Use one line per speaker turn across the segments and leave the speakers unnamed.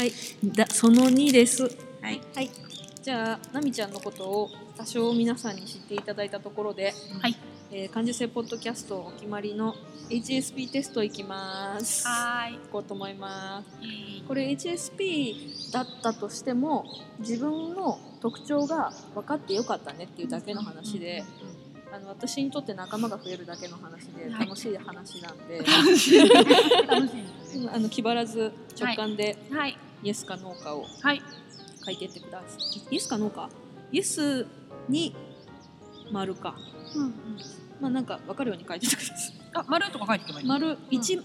はい。だその2です。
はい。
はい。じゃあなみちゃんのことを多少皆さんに知っていただいたところで、
はい。
えー、感受性ポッドキャストお決まりの HSP テストいきます。
はーい。
いこうと思います。これ HSP だったとしても自分の特徴が分かってよかったねっていうだけの話で、あの私にとって仲間が増えるだけの話で
はい。
楽しい話なんで、
楽しい。ですね。
あの気張らず直感で。
はい
イエスかノーかを
はい。
書いてってください。イエスかノーか。イエスに丸か。
うん
まあなんか分かるように書いてってください。
あ丸とか書いてけばいい。
丸一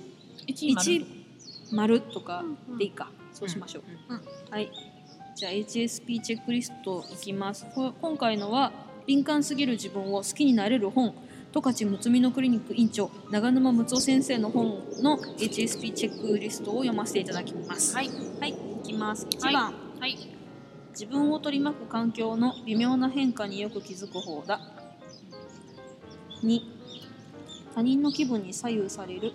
一
一丸とか
うん
でいいか、そうしましょう、
うん
はい。じゃあ HSP チェックリストいきます。こ今回のは敏感すぎる自分を好きになれる本十勝むつみのクリニック院長長沼睦夫先生の本の HSP チェックリストを読ませていただきます。
はい。
はい、いきます。1
はい。
番、
はい。
自分を取り巻く環境の微妙な変化によく気づく方だ。2他人の気分に左右される。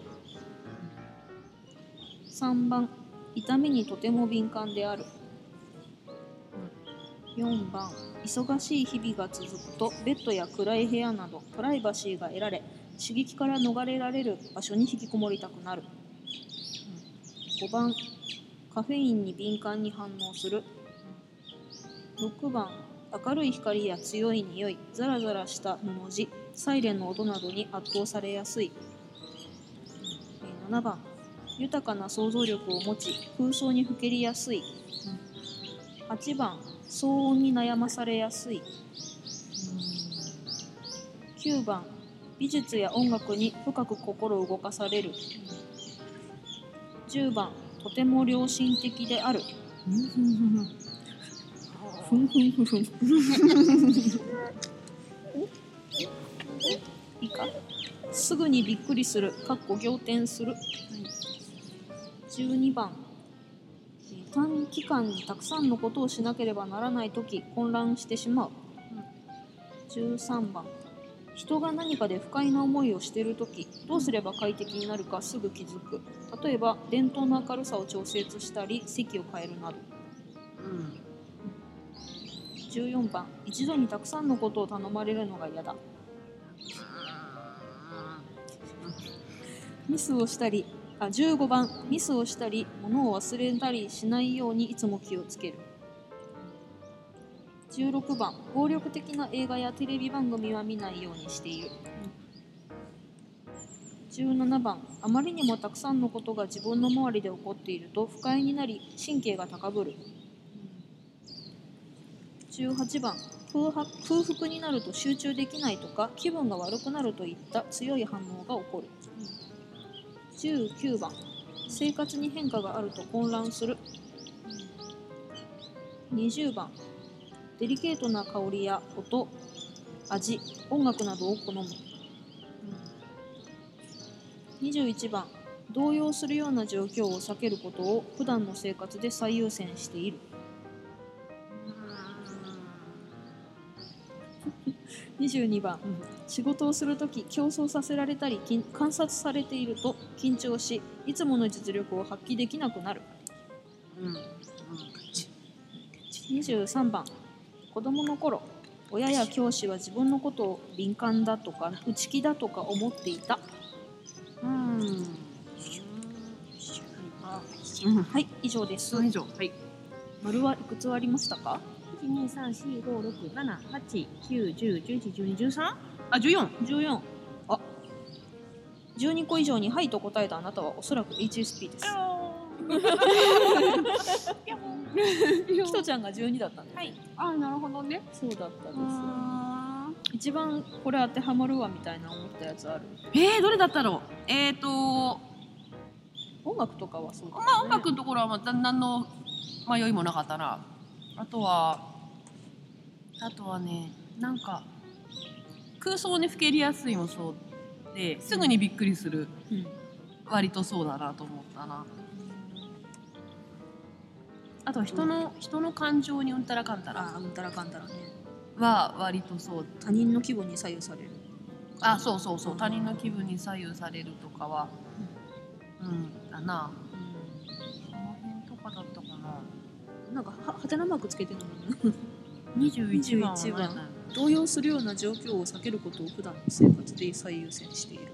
3番。痛みにとても敏感である。4番忙しい日々が続くとベッドや暗い部屋などプライバシーが得られ刺激から逃れられる場所に引きこもりたくなる。5番カフェインに敏感に反応する。6番明るい光や強い匂いザラザラした布地サイレンの音などに圧倒されやすい。7番豊かな想像力を持ち空想にふけりやすい。8番騒音に悩まされやすい9番美術や音楽に深く心動かされる10番とても良心的であるふんふんふんふん。いいか？すぐにびっくりする。かっこ仰天する。12番。えー短期間にたくさんのことをしなければならないとき混乱してしまう。13番。人が何かで不快な思いをしているときどうすれば快適になるかすぐ気づく。例えば電灯の明るさを調節したり席を変えるなど。14番。一度にたくさんのことを頼まれるのが嫌だ。ミスをしたりあ15番ミスをしたり物を忘れたりしないようにいつも気をつける。16番暴力的な映画やテレビ番組は見ないようにしている。17番あまりにもたくさんのことが自分の周りで起こっていると不快になり神経が高ぶる。18番空白空腹になると集中できないとか気分が悪くなるといった強い反応が起こる。19番。生活に変化があると混乱する。20番。デリケートな香りや音。味。音楽などを好む。21番。動揺するような状況を避けることを普段の生活で最優先している。22番。仕事をするとき競争させられたり観察されていると緊張しいつもの実力を発揮できなくなる。23番。子供の頃親や教師は自分のことを敏感だとか内気だとか思っていた。
うん。
はい以上です。
以上。はい。
丸はいくつありましたか？
一二三四五六七八九十十一十二十三？あ十四。
14あ。12個以上に「はい」と答えたあなたはおそらく HSP です。ひと ちゃんが12だったんだよね、
はい。あなるほどね。
そうだったです。
あ
一番これ当てはまるわみたいな思ったやつある？
えー、どれだったろう？えーと
音楽とかはそうだ、ね、
まあ音楽のところはまあ何の迷いもなかったな。あとはあとはねなんか空想にふけりやすいもそうですぐにびっくりする
うん。
割とそうだなと思ったな。あとは人の、人の感情にうんたらかんたら
あうんたらかんたらね。
は割とそう。
他人の気分に左右される。
あそうそうそう。他人の気分に左右されるとかはうんだな。その辺とかだったかな。
なんかははてなマークつけてるのに
21番は
21
何だ
番。動揺するような状況を避けることを普段の生活で最優先している。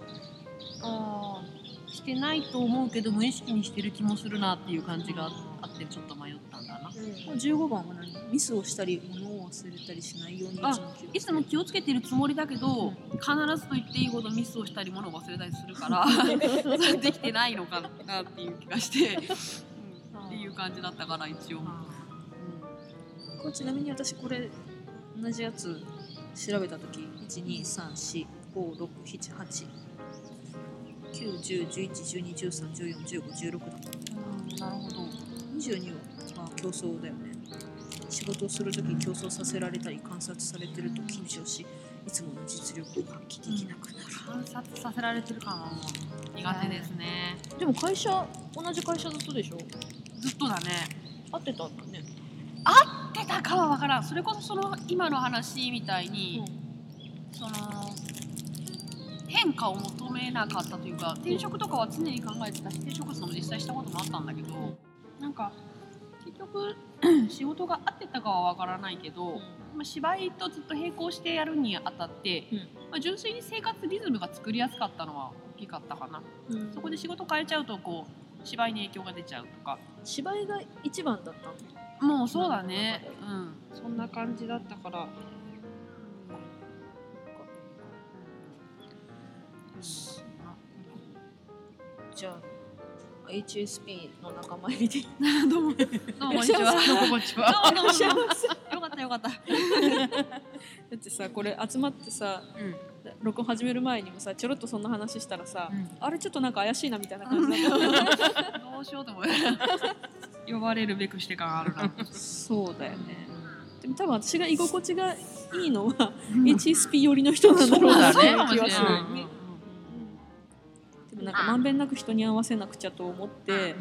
あーしてないと思うけど無意識にしてる気もするなっていう感じがあってちょっと迷ったんだな。
15番は何？ミスをしたり物を忘れたりしないようにいつも
あ
気を
いつも気をつけてるつもりだけど、必ずと言っていいほどミスをしたり物を忘れたりするから できてないのかなっていう気がして、うん。っていう感じだったから一応、
これちなみに私これ同じやつ調べた時12345678910111213141516だ。った
なるほど。
22はまあ競争だよね。仕事をする時競争させられたり観察されてると緊張しいつもの実力を発揮できなくなる、
観察させられてる感はもう苦手ですね、
でも会社同じ会社ずっとでしょ？
ずっとだね。
合ってたんだね。
出たかは分からん。それこそその今の話みたいに、その変化を求めなかったというか転職とかは常に考えてたし転職も実際したこともあったんだけどなんか結局 仕事が合ってたかは分からないけど、まあ、芝居とずっと並行してやるにあたって、
うん。
まあ、純粋に生活リズムが作りやすかったのは大きかったかな。
うん。
そこで仕事変えちゃうとこう芝居に影響が出ちゃうとか。
芝居が一番だったの？
もうそうだね。うん。そんな感じだったから。
じゃあ HSP の仲間入りで。
どうも。どうもこんにちは。どうもこんにちは。どうもどうもよかったよかった。
だってさこれ集まってさ
うん
録音始める前にもさちょろっとそんな話したらさ、
うん。
あれちょっとなんか怪しいなみたいな感じだった。
どうしようと思う。呼ばれるべくして感あるな。
そうだよね。でも多分私が居心地がいいのは HSP 寄りの人なんだろうな。って気はする、でもなんかまんべんなく人に合わせなくちゃと思って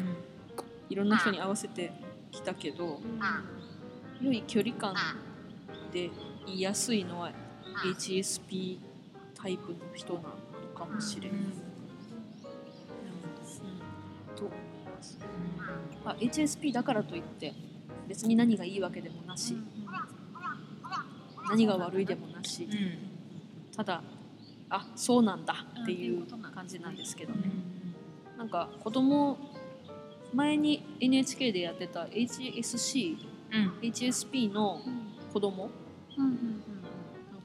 いろんな人に合わせてきたけど良い距離感で言いやすいのは HSP タイプの人なのかもしれない。うん。と思います。あ HSP だからといって別に何がいいわけでもなし。何が悪いでもなし、ただあそうなんだっていう感じなんですけどね。なんか子供前に NHK でやってた HSC、HSP の子供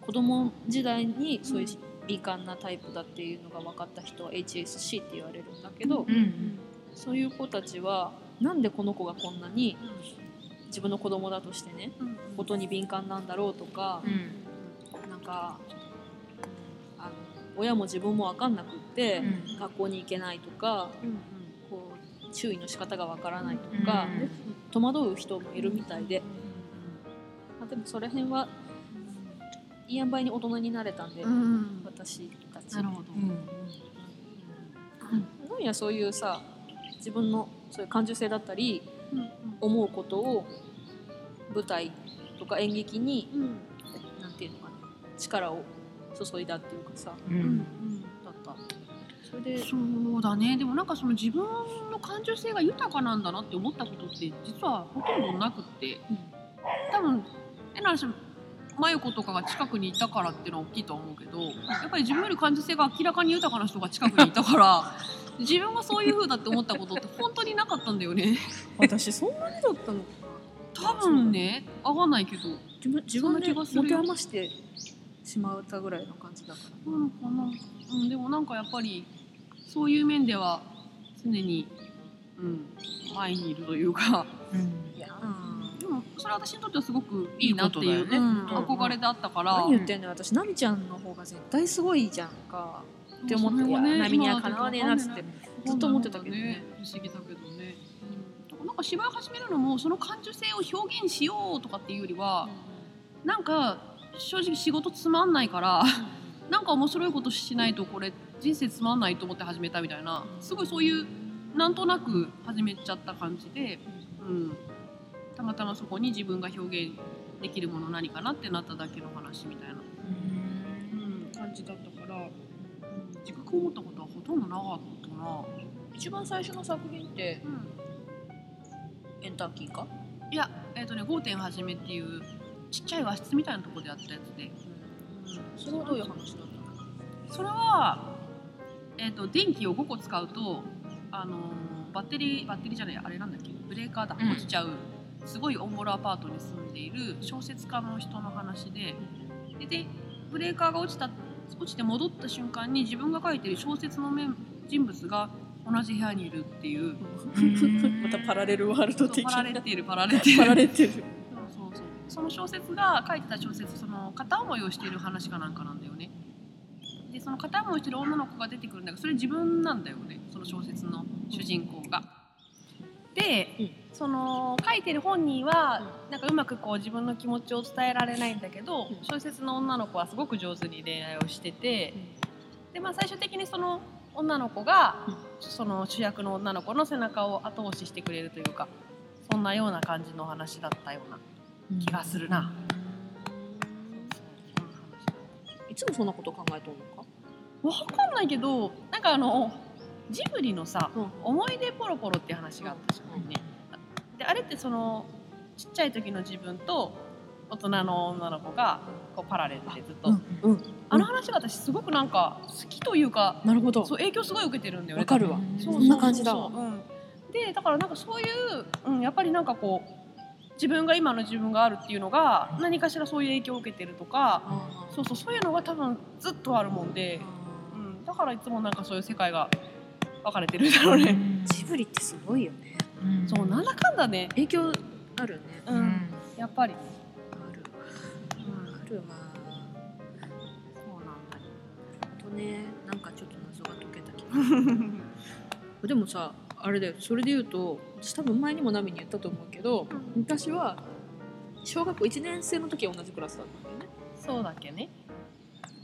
子供時代にそういう敏感なタイプだっていうのが分かった人は HSC って言われるんだけど、そういう子たちはなんでこの子がこんなに自分の子供だとしてねことに敏感なんだろうとか、なんかあの親も自分も分かんなくって、学校に行けないとかこう注意の仕方が分からないとか、戸惑う人もいるみたいで、まあ、でもそれ辺はいい塩梅に大人になれたんで、私たち。
なるほど。
なん。やそういうさ自分のそういう感受性だったり思うことを舞台とか演劇になんていうのかな力を注いだっていうかさだった。それで
そうだね。でもなんかその自分の感受性が豊かなんだなって思ったことって実はほとんどなくって、
うん。
多分変な話真由子とかが近くにいたからっていうのは大きいとは思うけどやっぱり自分より感受性が明らかに豊かな人が近くにいたから 自分がそういう風だって思ったことって本当になかったんだよね。
私そんなにだったの？
多分ね合わないけど
自分自分で
な気がするよ。
持て余してしまったぐらいの感じだから。
なのかな、うん、でもなんかやっぱりそういう面では常に、うん、前にいるというか。
いやー
でもそれは私にとってはすごくいいなっていう
ね。
うん
うん。
憧れであったから。
何言ってんのよ。私ナミちゃんの方が絶対すごいじゃんかって思って。
それはね
いやナミには
今
かなわねえなっつって。ずっと思ってたけどね。
不思議だけどね、うん、なんか芝居を始めるのもその感受性を表現しようとかっていうよりはなんか正直仕事つまんないから なんか面白いことしないとこれ人生つまんないと思って始めたみたいな。すごいそういうなんとなく始めちゃった感じで、うん、たまたまそこに自分が表現できるもの何かなってなっただけの話みたいな、うん、感じだったから、うん、自覚を持ったことはほとんどなかったな。
一番最初の作品って
うん。
エンターキーか？
いやえっ、とね5点始めっていうちっちゃい和室みたいなところでやったやつで、
それはどういう話だったの？
それはえっ、と電気を5個使うとあのーバッテリーバッテリーじゃないあれなんだっけ？ブレーカーだ。
うん。
落ちちゃう、すごいオンボロアパートに住んでいる小説家の人の話でででブレーカーが落ちた落ちて戻った瞬間に自分が書いてる小説の面人物が同じ部屋にいるっていう。
ん
またパラレルワールド的
パ
な。
ラレっている パラレっている
パラレってる
そうそうそう。その小説が書いてた小説その片思いをしている話かなんかなんだよね。でその片思いしてる女の子が出てくるんだけどそれ自分なんだよね。その小説の主人公が。で、
うん。
その書いてる本人はなんかうまくこう自分の気持ちを伝えられないんだけど、
うん。
小説の女の子はすごく上手に恋愛をしてて、でまあ最終的にその女の子が、
うん。
その主役の女の子の背中を後押ししてくれるというかそんなような感じの話だったような気がするな。
いつもそんなこと考えとんのか？
わかんないけどなんかあのジブリのさ
うん「
思い出ポロポロ」っていう話があったじゃないね。であれってそのちっちゃい時の自分と大人の女の子がこうパラレルでずっと、
うんうん。
あの話が私すごくなんか好きというか
なるほど。
そう影響すごい受けてるんだよね。
わかるわ。
うん
そう
そんな感じだわ。
そうん、でだからなんかそういう、うん、やっぱりなんかこう自分が今の自分があるっていうのが何かしらそういう影響を受けてるとかそうそうそういうのが多分ずっとあるもんで、
あ
うん、だからいつもなんかそういう世界が分かれてるんだろうね。
ージブリってすごいよね。
うん
そうなんだかんだね、
影響あるね。
う
うん。ん
やっぱり、
ある。
うん、
あるわ
そうなんだ。よ。
あとねなんかちょっと謎が解けた気が でもさあれだよ。それで言うと私多分前にもナミに言ったと思うけど昔は小学校1年生の時は同じクラスだったんだよね。
そうだっけね。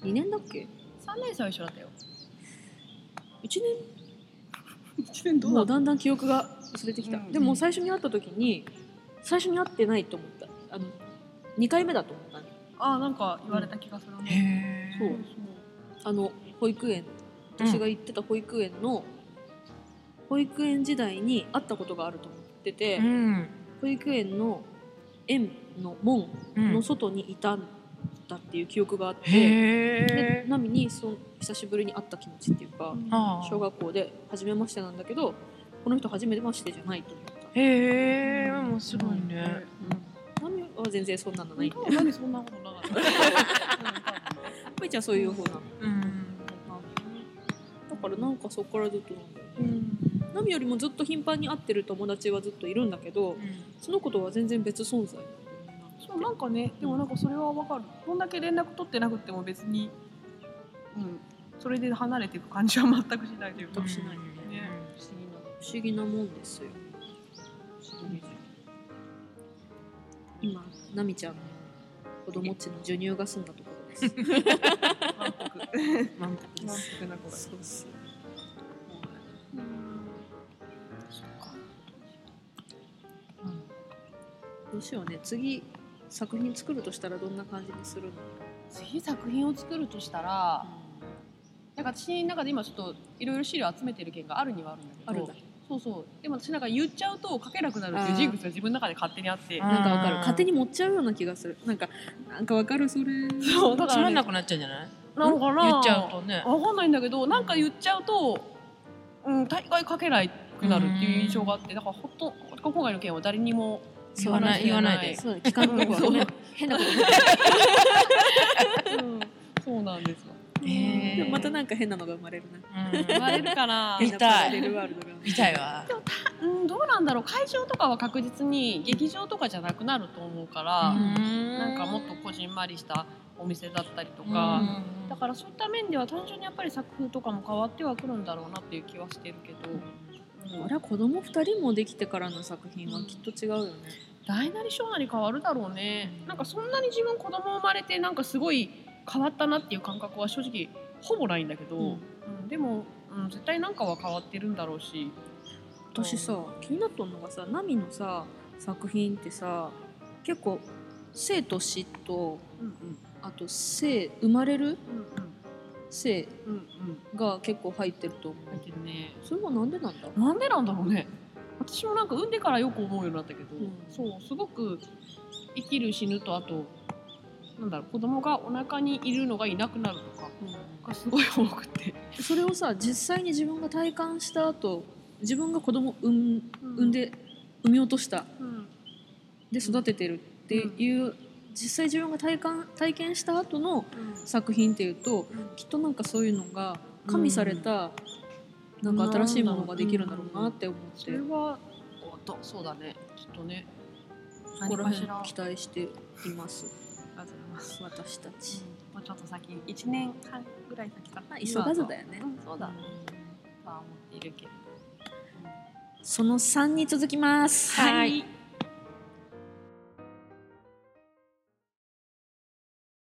2年だっけ？
三年生は一緒だったよ。
1
一年
年もうだんだん記憶が薄れてきた、
うん。
でも最初に会った時に最初に会ってないと思った。あの2回目だと思ったね
あーなんか言われた気がするね。
へー。
そう。あの保育園私が行ってた保育園の、保育園時代に会ったことがあると思ってて、
うん。
保育園の園の門
うん
の外にいたんだっていう記憶があって、ナミにそ久しぶりに会った気持ちっていうか、小学校で初めましてなんだけどこの人初めましてじゃないと思った。
へえ面白いね。
ナミは全然そん。なのないん。で
多分何そん。なことなかった。
ぷいちゃん。そういう方なの
うん。
だからなん。かそこからずっとなん。だよね
うん。
ナミよりもずっと頻繁に会ってる友達はずっといるん。だけどその子とは全然別存在
そうなんかねでもなんかそれはわかる。こんだけ連絡取ってなくても別にうん。それで離れていく感じは全くしないというか。
しない
ね。
不思議なもんですよ。不思議。今ナミちゃんの子供っちの授乳が済んだところです。
満腹。
満腹で
満
す
腹な子が
そうそう。どうしようね。次作品作るとしたらどんな感じにするの、
次作品を作るとしたらなんか私の中で今ちょっといろいろ資料集めてる件があるにはあるんだけど
あるんだ。
そうそう。でも私なんか言っちゃうと書けなくなるっていう人物が自分の中で勝手にあって。
あ
なんかわかる。勝手に持っちゃうような気がする。なんかなんかわかるそれ。
そうだから、ね、
つまんなくなっちゃうんじゃない？
なのかな
言っちゃうとね。
わかんないんだけどなんか言っちゃうと、うん、大概書けないくなるっていう印象があってだからほんと今回の件は誰にも
言わない言わないで。
そうだ聞かんとこはごめん変なこと
うん、そう。なんですよ。
またなんか変なのが生まれるな。
うん。
言われるかな
見
変なパラレルワールドが。
見たいわ。
うん、どうなんだろう。会場とかは確実に劇場とかじゃなくなると思うから、な
なん
かもっとこじんまりしたお店だったりとか、だからそういった面では単純にやっぱり作風とかも変わってはくるんだろうなっていう気はしてるけど、うん
あれは子供二人もできてからの作品はきっと違うよね、
大なり小なり変わるだろうね。なんかそんなに自分子供生まれてなんかすごい変わったなっていう感覚は正直ほぼないんだけど、
うん。
うん。でも、うん、絶対なんかは変わってるんだろうし。
私さ気になっとんのがさナミのさ作品ってさ結構生と死と
うんうん。
あと生生まれる？
うん
生
うん。うん
が結構入ってると思う
入ってるね。
それはなんでなんだ
なんでなんだろうね。私もなんか産んでからよく思うようになったけど、
うん。
そうすごく生きる死ぬとあとなんだろう子供がお腹にいるのがいなくなるとかがすごい多くて、
それをさ実際に自分が体感した後自分が子供産ん産んで産み落とした
うん。
で育ててるっていう、実際自分が体感体験した後の
うん。
作品っていうときっとなんかそういうのが加味された、なんか新しいものができるんだろうなって思って、
それはおとそうだね。きっとね
ここら辺期待しています。
らありがとうございます
私たち、
もうちょっと先1年半ぐらい先かな
まあ急がずだよね。
うんそうだ。ねとは思っているけれど。
その3に続きます。
はい